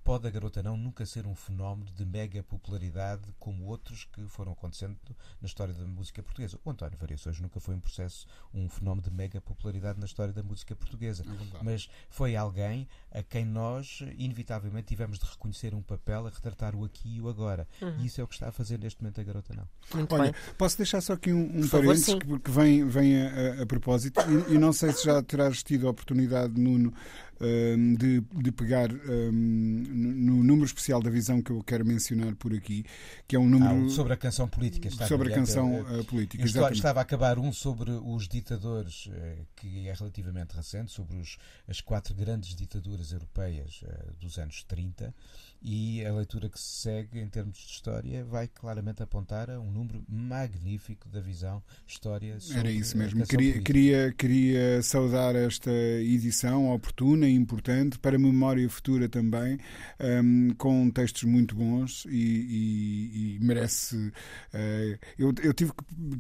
Pode a garota não nunca ser um fenómeno de mega popularidade como outros que foram acontecendo na história da música portuguesa. O António Variações nunca foi um processo, um fenómeno de mega popularidade na história da música portuguesa. Mas foi alguém a quem nós, inevitavelmente, tivemos de reconhecer um papel a retratar o aqui e o agora. E isso é o que está a fazer neste momento a garota não. Muito Olha, bem. posso deixar só aqui um, um parênteses que- porque vem, vem a, a- a propósito e, e não sei se já terás tido a oportunidade, Nuno, um, de, de pegar um, no número especial da visão que eu quero mencionar por aqui, que é um número. Ah, sobre a canção política. Está sobre a canção uh, política. Estava, estava a acabar um sobre os ditadores, uh, que é relativamente recente, sobre os, as quatro grandes ditaduras europeias uh, dos anos 30 e a leitura que se segue em termos de história vai claramente apontar a um número magnífico da visão história sobre Era isso mesmo. Queria, queria, queria saudar esta edição oportuna e importante para a memória futura também, um, com textos muito bons e, e, e merece. Uh, eu, eu tive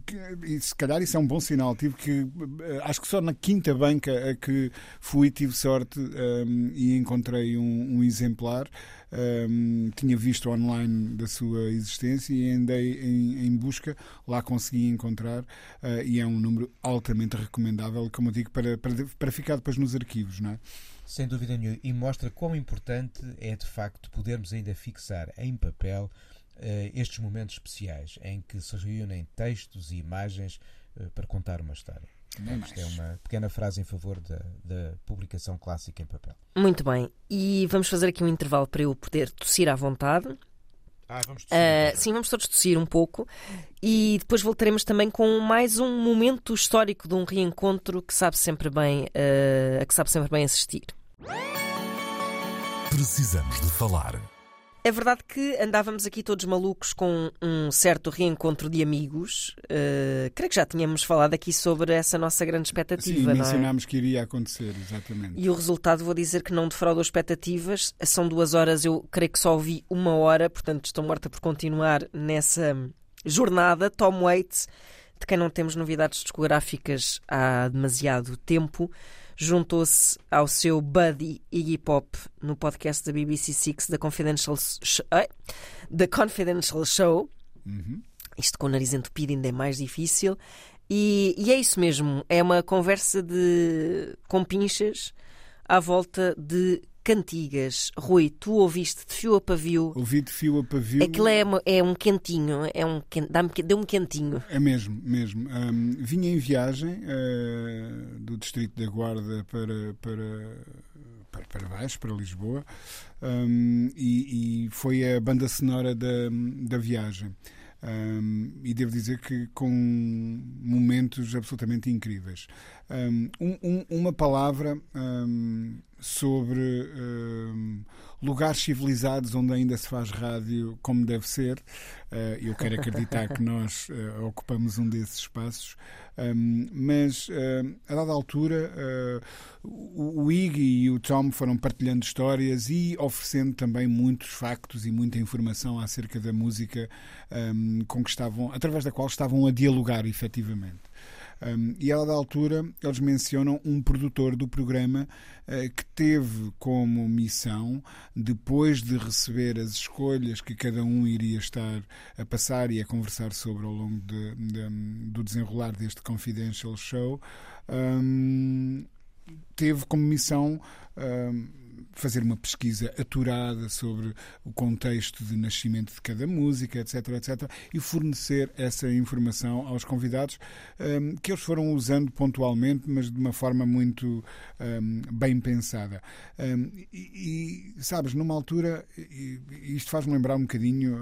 que, se calhar isso é um bom sinal, tive que, uh, acho que só na quinta banca a que fui, tive sorte um, e encontrei um, um exemplar um, tinha visto online da sua existência e andei em, em busca, lá consegui encontrar uh, e é um número altamente recomendável, como eu digo, para, para, para ficar depois nos arquivos, não é? Sem dúvida nenhuma, e mostra quão importante é de facto podermos ainda fixar em papel uh, estes momentos especiais em que se reúnem textos e imagens uh, para contar uma história. Isto é uma pequena frase em favor da, da, publicação clássica em papel. Muito bem. E vamos fazer aqui um intervalo para eu poder tossir à vontade. Ah, vamos tossir. Uh, sim, vamos todos tossir um pouco. E depois voltaremos também com mais um momento histórico de um reencontro que sabe sempre bem, uh, a que sabe sempre bem assistir. Precisamos de falar. É verdade que andávamos aqui todos malucos com um certo reencontro de amigos. Uh, creio que já tínhamos falado aqui sobre essa nossa grande expectativa. Sim, mencionámos é? que iria acontecer, exatamente. E o resultado, vou dizer que não defraudou expectativas. São duas horas, eu creio que só ouvi uma hora, portanto estou morta por continuar nessa jornada. Tom Waits, de quem não temos novidades discográficas há demasiado tempo juntou-se ao seu buddy Iggy Pop no podcast da BBC Six da Confidential, Sh The Confidential Show. Uhum. Isto com o nariz entupido ainda é mais difícil. E, e, é isso mesmo, é uma conversa de com pinchas à volta de cantigas. Rui, tu ouviste de fio a pavio. Ouvi de fio a pavio. Aquilo é, é um quentinho, é um, deu-me quentinho. É mesmo, mesmo. Um, vinha em viagem uh, do Distrito da Guarda para, para, para, para baixo, para Lisboa, um, e, e, foi a banda sonora da, da viagem. Um, e devo dizer que com momentos absolutamente incríveis. Um, um, uma palavra sobre lugares civilizados onde ainda se faz rádio como deve ser. Uh, eu quero acreditar que nós uh, ocupamos um desses espaços. Um, mas uh, a dada altura o, o Iggy e o Tom foram partilhando histórias e oferecendo também muitos factos e muita informação acerca da música um, com que estavam, através da qual estavam a dialogar efetivamente. Um, e a dada altura eles mencionam um produtor do programa uh, que teve como missão, depois de receber as escolhas que cada um iria estar a passar e a conversar sobre ao longo de, de, do desenrolar deste Confidential Show, um, teve como missão. Um, fazer uma pesquisa aturada sobre o contexto de nascimento de cada música, etc, etc, e fornecer essa informação aos convidados um, que eles foram usando pontualmente, mas de uma forma muito um, bem pensada. Um, e, e, sabes, numa altura, e, isto faz-me lembrar um bocadinho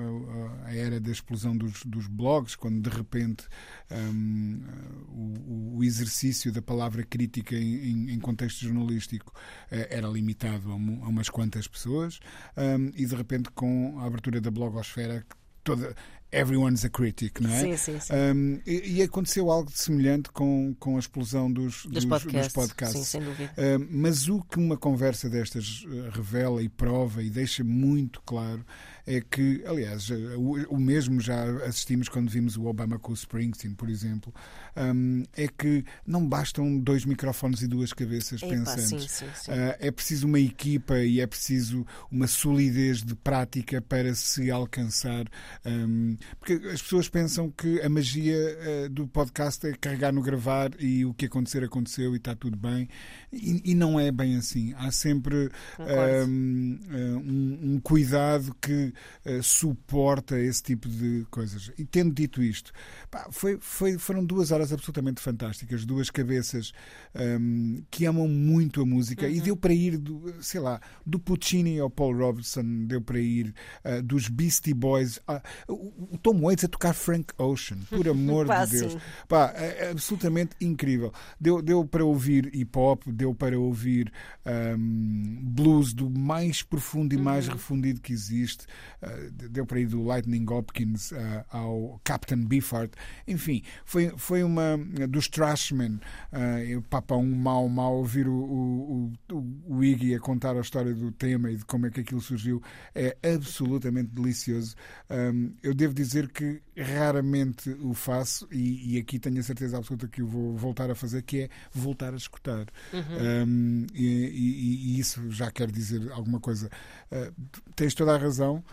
a, a, era da explosão dos, dos blogs, quando de repente hum, o, o, exercício da palavra crítica em, em contexto jornalístico uh, era limitado a a umas quantas pessoas um, e de repente com a abertura da blogosfera toda everyone's a critic, não é? Sim, sim, sim. Um, e, e, aconteceu algo semelhante com, com a explosão dos, dos, dos podcasts. Dos podcasts. Sim, sem dúvida. Um, mas o que uma conversa destas eh, revela e prova e deixa muito claro é que, aliás, o, o mesmo já assistimos quando vimos o Obama com o Springsteen, por exemplo, um, é que não bastam dois microfones e duas cabeças Epa, pensantes. Sim, sim, sim. Uh, é preciso uma equipa e é preciso uma solidez de prática para se alcançar. Um, porque as pessoas pensam que a magia uh, do podcast é carregar no gravar e o que acontecer, aconteceu e está tudo bem. E, e não é bem assim. Há sempre um, um, um cuidado que uh, suporta esse tipo de coisas. E tendo dito isto, pá, foi, foi, foram duas horas absolutamente fantásticas, duas cabeças um, que amam muito a música uhum. e deu para ir, do, sei lá, do Puccini ao Paul Robeson, deu para ir uh, dos Beastie Boys, uh, o, Tom Waits a tocar Frank Ocean, por amor de Deus. Pá, é, é absolutamente incrível. Deu, deu para ouvir hip hop, deu para ouvir um, blues do mais profundo e mais Uhum. refundido que existe. Uh, deu para ir do Lightning Hopkins uh, ao Captain Beefheart. Enfim, foi, foi uma dos Trashmen. Uh, papa, um mau, mau ouvir o, o, o, o Iggy a contar a história do tema e de como é que aquilo surgiu. É absolutamente delicioso. Um, eu devo dizer que raramente o faço e, e, aqui tenho a certeza absoluta que o vou voltar a fazer, que é voltar a escutar. Uhum. Um, e, e, e, isso já quer dizer alguma coisa. Uh, tens toda a razão.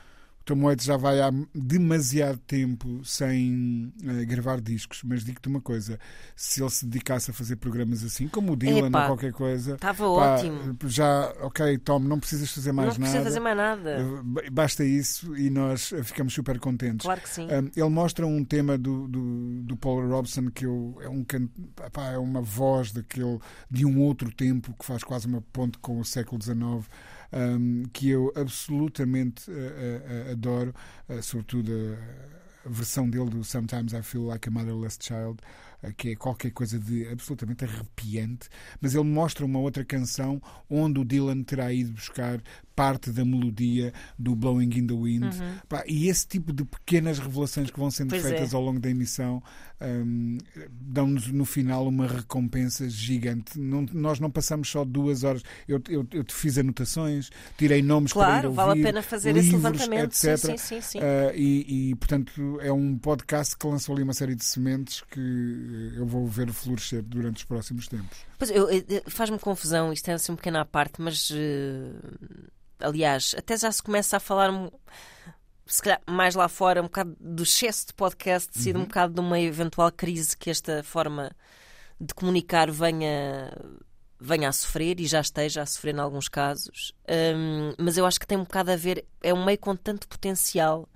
Tom Waits já vai há demasiado tempo sem uh, gravar discos, mas digo-te uma coisa: se ele se dedicasse a fazer programas assim, como o Dylan Epá, ou qualquer coisa, estava ótimo. Já, ok, Tom, não precisas fazer mais não precisa nada. fazer mais nada. Uh, basta isso e nós ficamos super contentes. Claro que sim. Um, ele mostra um tema do, do, do Paul Robson que eu, é, um, pá, é uma voz daquele, de um outro tempo que faz quase uma ponte com o século XIX um, que eu absolutamente uh, uh, adoro, sobretudo a, versão dele do Sometimes I Feel Like a Motherless Child, que é qualquer coisa de absolutamente arrepiante, mas ele mostra uma outra canção onde o Dylan terá ido buscar parte da melodia do Blowing in the Wind. Uhum. Pá, e esse tipo de pequenas revelações que vão sendo Pois feitas é. ao longo da emissão um, dão-nos no final uma recompensa gigante. Não, nós não passamos só duas horas. Eu, eu, eu te fiz anotações, tirei nomes para ir Claro, ouvir, vale a pena fazer esse livros, levantamento. Sim, etc. sim, sim, sim. Uh, e, e, portanto, é um podcast que lançou ali uma série de sementes que eu vou ver florescer durante os próximos tempos. Pois, Faz-me confusão, isto é assim um pequeno à parte, mas eh, aliás, até já se começa a falar um- se calhar mais lá fora, um bocado do excesso de podcast, de ser um bocado de uma eventual crise que esta forma de comunicar venha, venha a sofrer e já esteja a sofrer em alguns casos. Hum, mas eu acho que tem um bocado a ver, é um meio com tanto potencial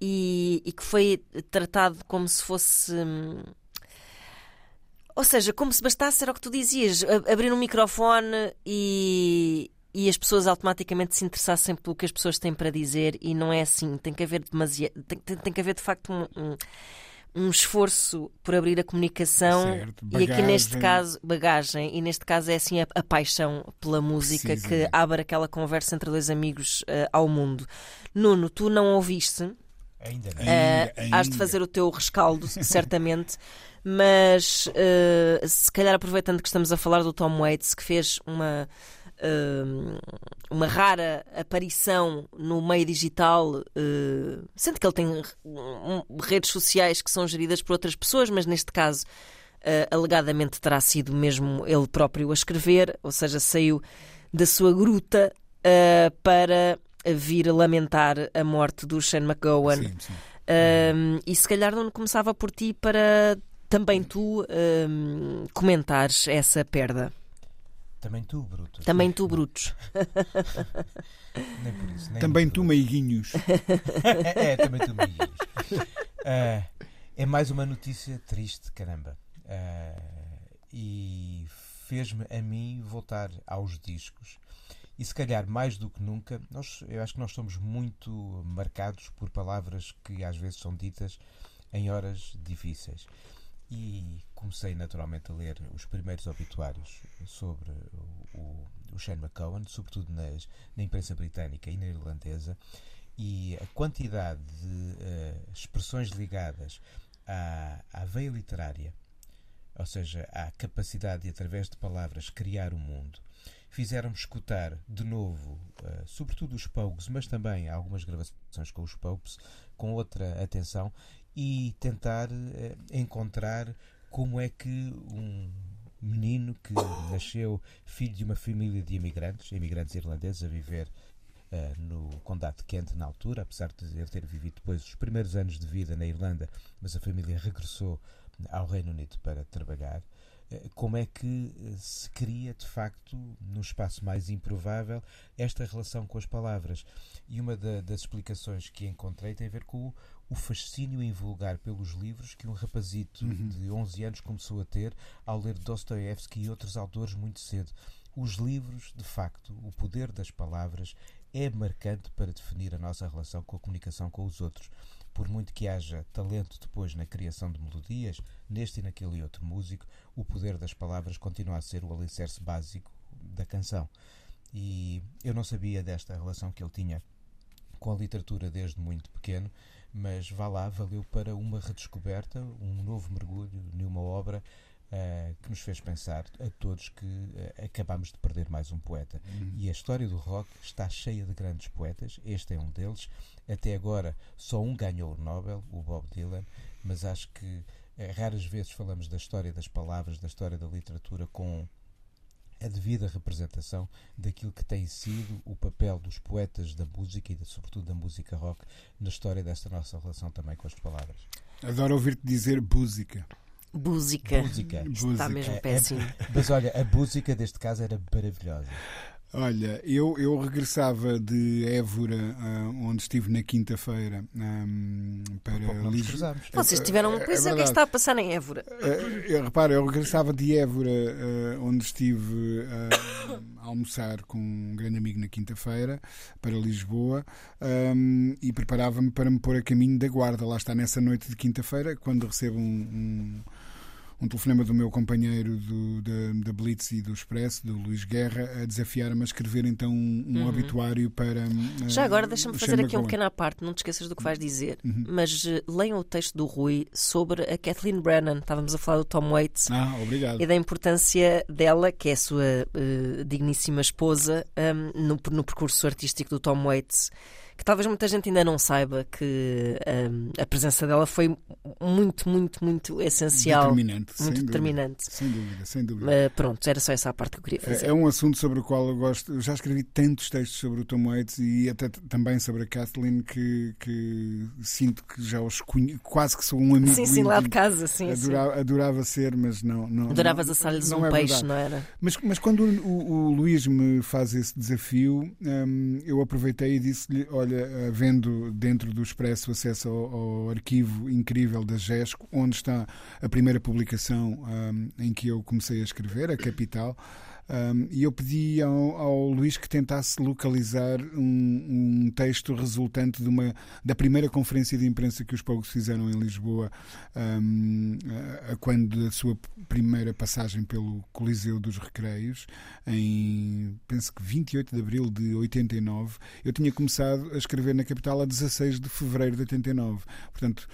e, e que foi tratado como se fosse. hum, ou seja, como se bastasse, era o que tu dizias, abrir um microfone e, e as pessoas automaticamente se interessassem pelo que as pessoas têm para dizer e não é assim. Tem que haver demasiado. Tem, tem, tem que haver de facto um, um, um esforço por abrir a comunicação Certo, e aqui neste caso, bagagem, e neste caso é assim a, a paixão pela música que Precisamente. abre aquela conversa entre dois amigos eh, ao mundo. Nuno, tu não ouviste? Ainda não. Eh, Ainda, has de ainda. fazer o teu rescaldo, certamente. Mas eh, se calhar aproveitando que estamos a falar do Tom Waits, que fez uma, uma rara aparição no meio digital, eh, sendo que ele tem redes sociais que são geridas por outras pessoas, mas neste caso eh, alegadamente terá sido mesmo ele próprio a escrever, ou seja, saiu da sua gruta eh, para vir lamentar a morte do Shane McGowan. Sim, sim. Um, e se calhar não começava por ti para também tu um, comentares essa perda. Também tu, Bruto. Também tu, Brutos. Nem por isso. nem Também tu, meiguinhos. é, é, também tu, amiguinhos. Ah, é mais uma notícia triste, caramba. Ah, e fez-me a mim voltar aos discos. E se calhar mais do que nunca, nós, eu acho que nós somos muito marcados por palavras que às vezes são ditas em horas difíceis. E comecei naturalmente a ler os primeiros obituários sobre o, o, Shane McCowan, sobretudo nas, na imprensa britânica e na irlandesa, e a quantidade de eh, expressões ligadas à, à veia literária, ou seja, à capacidade de, através de palavras, criar o mundo, fizeram-me escutar de novo, eh, sobretudo os Pogues, mas também algumas gravações com os Popes, com outra atenção, e tentar eh, encontrar como é que um menino que nasceu filho de uma família de imigrantes, imigrantes irlandeses a viver eh, no Condado de Kent na altura, apesar de ele ter vivido depois os primeiros anos de vida na Irlanda, mas a família regressou ao Reino Unido para trabalhar. como é que se cria, de facto, num espaço mais improvável, esta relação com as palavras. E uma da, das explicações que encontrei tem a ver com o, o fascínio invulgar pelos livros que um rapazito uhum. de 11 anos começou a ter ao ler Dostoevsky e outros autores muito cedo. Os livros, de facto, o poder das palavras é marcante para definir a nossa relação com a comunicação com os outros. Por muito que haja talento depois na criação de melodias, neste e naquele outro músico, o poder das palavras continua a ser o alicerce básico da canção. E eu não sabia desta relação que ele tinha com a literatura desde muito pequeno, mas vá lá, valeu para uma redescoberta, um novo mergulho numa obra uh, que nos fez pensar a todos que uh, acabamos de perder mais um poeta. Uhum. E a história do rock está cheia de grandes poetas, este é um deles. Até agora só um ganhou o Nobel, o Bob Dylan, mas acho que uh, raras vezes falamos da história das palavras, da história da literatura com a devida representação daquilo que tem sido o papel dos poetas da música e, sobretudo, da música rock na história desta nossa relação também com as palavras. Adoro ouvir-te dizer música. Búsica. Búsica. Está mesmo péssimo. É, é, mas olha, a música deste caso era maravilhosa. Olha, eu, eu regressava de Évora, uh, onde estive na quinta-feira, um, para Lisboa. Vocês tiveram. É, pois é, o que está a passar em Évora? Uh, repara, eu regressava de Évora, uh, onde estive a almoçar com um grande amigo na quinta-feira, para Lisboa, um, e preparava-me para me pôr a caminho da Guarda. Lá está, nessa noite de quinta-feira, quando recebo um, um um telefonema do meu companheiro do, da, da Blitz e do Expresso, do Luís Guerra, a desafiar-me a escrever então um, um uhum. obituário para. Uh, Já agora deixa-me fazer aqui um pequeno à parte, não te esqueças do que vais dizer, uhum. mas uh, leiam o texto do Rui sobre a Kathleen Brennan. Estávamos a falar do Tom Waits ah, obrigado. e da importância dela, que é a sua uh, digníssima esposa, um, no, no percurso artístico do Tom Waits que talvez muita gente ainda não saiba que um, a presença dela foi muito, muito, muito essencial. Determinante. Muito sem determinante. Dúvida, sem dúvida, sem dúvida. Uh, pronto, era só essa a parte que eu queria fazer. É, é, um assunto sobre o qual eu gosto. Eu já escrevi tantos textos sobre o Tom Waits e até também sobre a Kathleen que, que sinto que já os conheço, quase que sou um amigo. Sim, sim, lá de casa, sim. Adorava, sim. adorava ser, mas não. não Adoravas assar-lhes um é peixe, verdade. não era? Mas, mas quando o, o, o Luís me faz esse desafio, um, eu aproveitei e disse-lhe: Olha, vendo dentro do Expresso acesso ao, ao arquivo incrível da GESCO, onde está a primeira publicação um, em que eu comecei a escrever, a Capital. Um, e eu pedi ao, ao, Luís que tentasse localizar um, um, texto resultante de uma, da primeira conferência de imprensa que os Pogos fizeram em Lisboa, um, a, a quando da sua primeira passagem pelo Coliseu dos Recreios, em penso que 28 de abril de 89. Eu tinha começado a escrever na capital a 16 de fevereiro de 89. Portanto,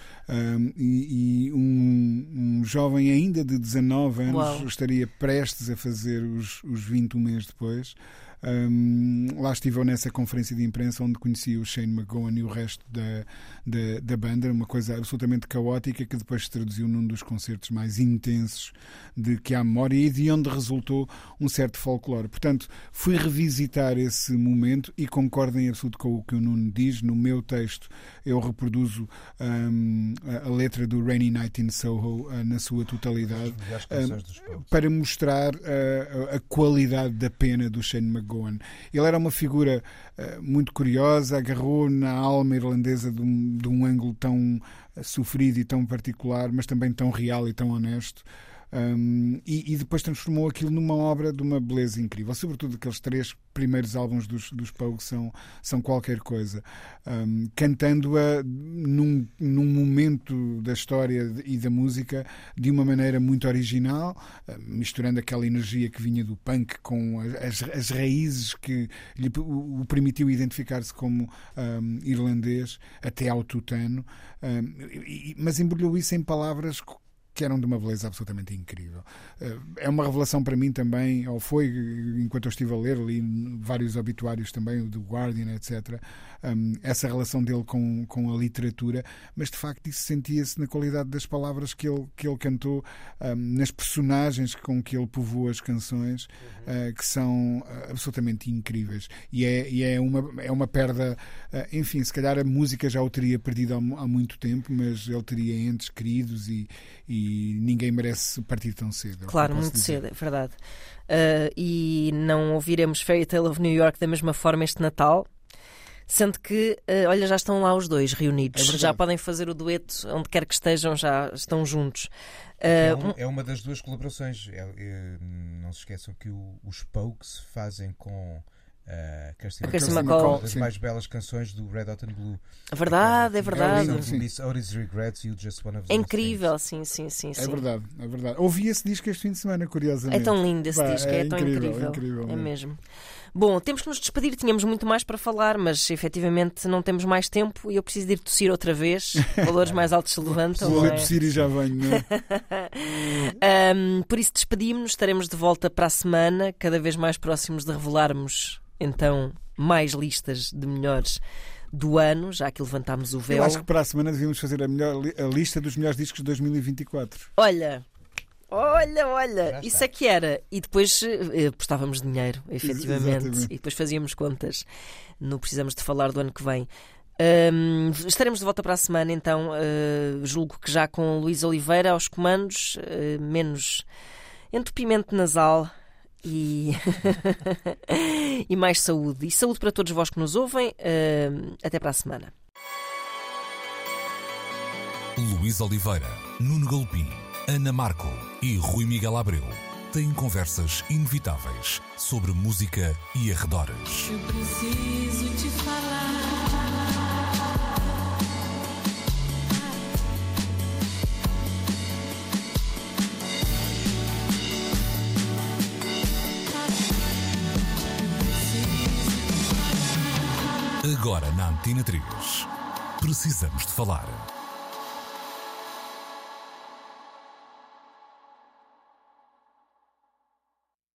e, e um, jovem ainda de 19 anos Uau. estaria prestes a fazer os os 21 meses depois. Um, lá estive eu nessa conferência de imprensa onde conheci o Shane McGowan e o resto da, da, da, banda, uma coisa absolutamente caótica que depois se traduziu num dos concertos mais intensos de que há memória e de onde resultou um certo folclore. Portanto, fui revisitar esse momento e concordo em absoluto com o que o Nuno diz. No meu texto, eu reproduzo um, a, a, letra do Rainy Night in Soho uh, na sua totalidade uh, para mostrar uh, a qualidade da pena do Shane McGowan McGowan. Ele era uma figura uh, muito curiosa, agarrou na alma irlandesa de um, de um ângulo tão uh, sofrido e tão particular, mas também tão real e tão honesto. Um, e, e, depois transformou aquilo numa obra de uma beleza incrível. Sobretudo aqueles três primeiros álbuns dos, dos Pogue são, são qualquer coisa. Um, Cantando-a num, num momento da história e da música de uma maneira muito original, misturando aquela energia que vinha do punk com as, as raízes que lhe o, o permitiu identificar-se como um, irlandês até ao tutano, mas embrulhou isso em palavras que eram de uma beleza absolutamente incrível. Eh, é uma revelação para mim também, ou foi, enquanto eu estive a ler, li vários obituários também, do Guardian, etc., um, essa relação dele com, com a literatura, mas de facto isso sentia-se na qualidade das palavras que ele, que ele cantou, um, nas personagens com que ele povoou as canções, uhum. uh, que são uh, absolutamente incríveis. E é, e é, uma, é uma perda, uh, enfim, se calhar a música já o teria perdido há, há, muito tempo, mas ele teria entes queridos e, e ninguém merece partir tão cedo. é Claro, muito dizer. cedo, é verdade. Uh, e não ouviremos Fairy Tale of New York da mesma forma este Natal. Sendo que, uh, olha, já estão lá os dois reunidos. É já podem fazer o dueto onde quer que estejam, já estão juntos. É, Uh, um- é uma das duas colaborações. É- é- não se esqueçam que o- os Pokes fazem com uh, Kirsty A Kirsty uma das sim. mais belas canções do Red Hot and Blue. é verdade, é verdade. Otis Regrets e Just One of É Those incrível, sim, sim, sim. É sim. verdade, é verdade. Ouvi esse disco este fim de semana, É curiosamente. tão lindo esse Pá, disco, é, tão incrível. incrível É mesmo. mesmo. Bom, temos que nos despedir, tínhamos muito mais para falar, mas efetivamente não temos mais tempo e eu preciso de ir tossir outra vez. Valores mais altos se levantam. Vou é? tossir e já venho, não é? Ahm, por isso despedimos-nos, estaremos de volta para a semana, cada vez mais próximos de revelarmos então mais listas de melhores do ano, já que levantámos o véu. Eu acho que para a semana devíamos fazer a, melhor, a lista dos melhores discos de 2024. Olha, olha, olha, isso é que era. E depois eh, postávamos dinheiro, efetivamente. exatamente. E depois fazíamos contas. Não precisamos de falar do ano que vem. Ahm, estaremos de volta para a semana, então. eh, julgo que já com Luís Oliveira aos comandos, eh, menos entupimento nasal. E, e mais saúde. E saúde para todos vós que nos ouvem. Ahm, até para a semana. Luís Oliveira, Nuno Galpim, Ana Marco e Rui Miguel Abreu têm conversas inevitáveis sobre música e arredores. Eu preciso te falar. Agora na Antena 3. Precisamos de falar.